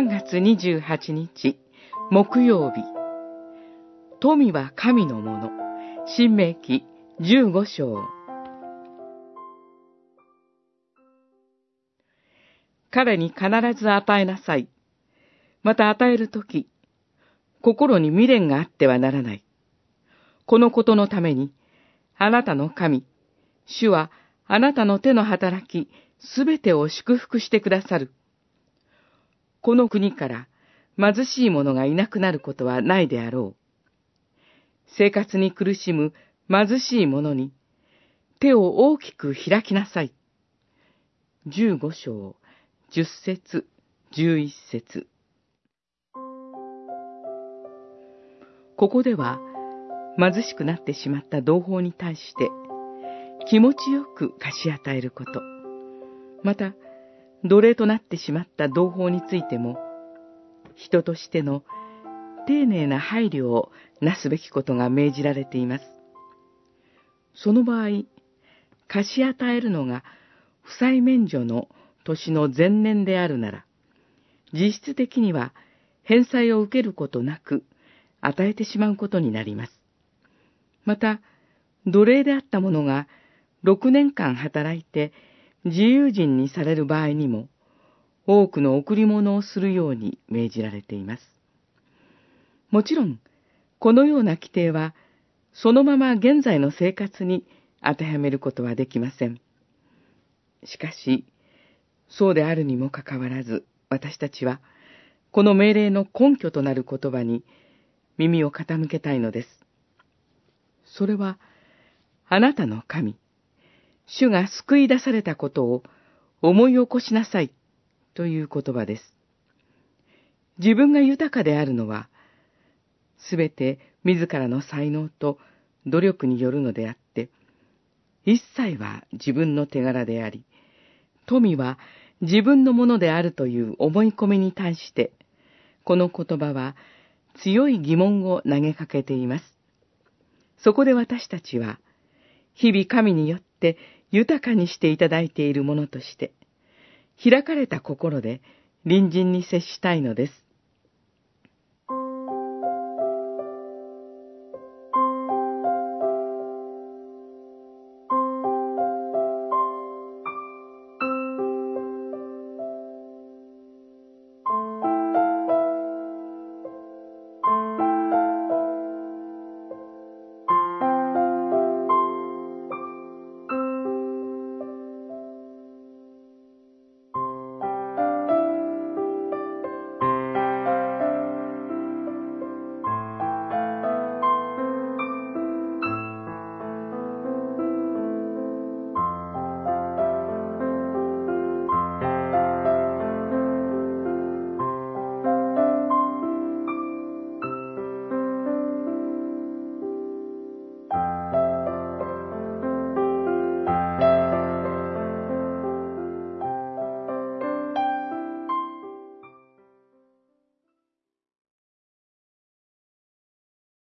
3月28日、木曜日。富は神のもの。新明記15章。彼に必ず与えなさい。また与えるとき、心に未練があってはならない。このことのために、あなたの神、主はあなたの手の働き、すべてを祝福してくださる。この国から貧しい者がいなくなることはないであろう。生活に苦しむ貧しい者に手を大きく開きなさい。十五章、十節、十一節。ここでは、貧しくなってしまった同胞に対して、気持ちよく貸し与えること。また、奴隷となってしまった同胞についても、人としての丁寧な配慮をなすべきことが命じられています。その場合、貸し与えるのが負債免除の年の前年であるなら、実質的には返済を受けることなく与えてしまうことになります。また、奴隷であった者が6年間働いて自由人にされる場合にも、多くの贈り物をするように命じられています。もちろん、このような規定は、そのまま現在の生活に当てはめることはできません。しかし、そうであるにもかかわらず、私たちは、この命令の根拠となる言葉に耳を傾けたいのです。それは、あなたの神、主が救い出されたことを思い起こしなさいという言葉です。自分が豊かであるのは、すべて自らの才能と努力によるのであって、一切は自分の手柄であり、富は自分のものであるという思い込みに対して、この言葉は強い疑問を投げかけています。そこで私たちは、日々神によって豊かにしていただいているものとして、開かれた心で隣人に接したいのです。